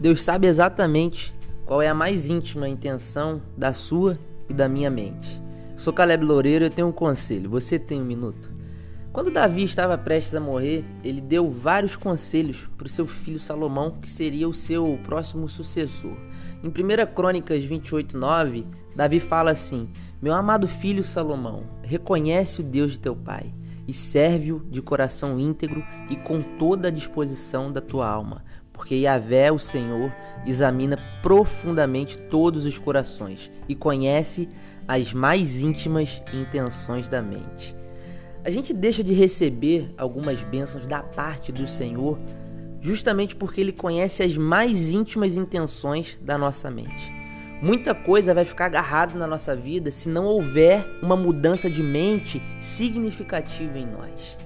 Deus sabe exatamente qual é a mais íntima intenção da sua e da minha mente. Sou Caleb Loureiro e eu tenho um conselho. Você tem um minuto? Quando Davi estava prestes a morrer, ele deu vários conselhos para o seu filho Salomão, que seria o seu próximo sucessor. Em 1 Crônicas 28:9, Davi fala assim: Meu amado filho Salomão, reconhece o Deus de teu pai e serve-o de coração íntegro e com toda a disposição da tua alma, porque Yahvé, o Senhor, examina profundamente todos os corações e conhece as mais íntimas intenções da mente. A gente deixa de receber algumas bênçãos da parte do Senhor justamente porque ele conhece as mais íntimas intenções da nossa mente. Muita coisa vai ficar agarrada na nossa vida se não houver uma mudança de mente significativa em nós.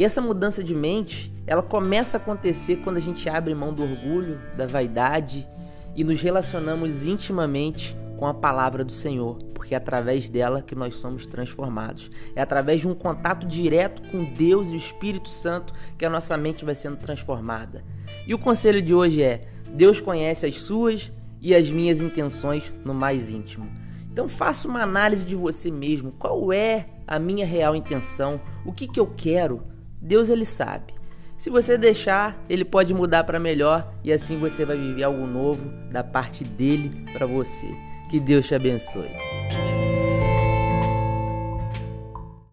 E essa mudança de mente, ela começa a acontecer quando a gente abre mão do orgulho, da vaidade e nos relacionamos intimamente com a palavra do Senhor, porque é através dela que nós somos transformados. É através de um contato direto com Deus e o Espírito Santo que a nossa mente vai sendo transformada. E o conselho de hoje é: Deus conhece as suas e as minhas intenções no mais íntimo. Então faça uma análise de você mesmo. Qual é a minha real intenção? O que, que eu quero? Deus ele sabe. Se você deixar, ele pode mudar para melhor e assim você vai viver algo novo da parte dele para você. Que Deus te abençoe.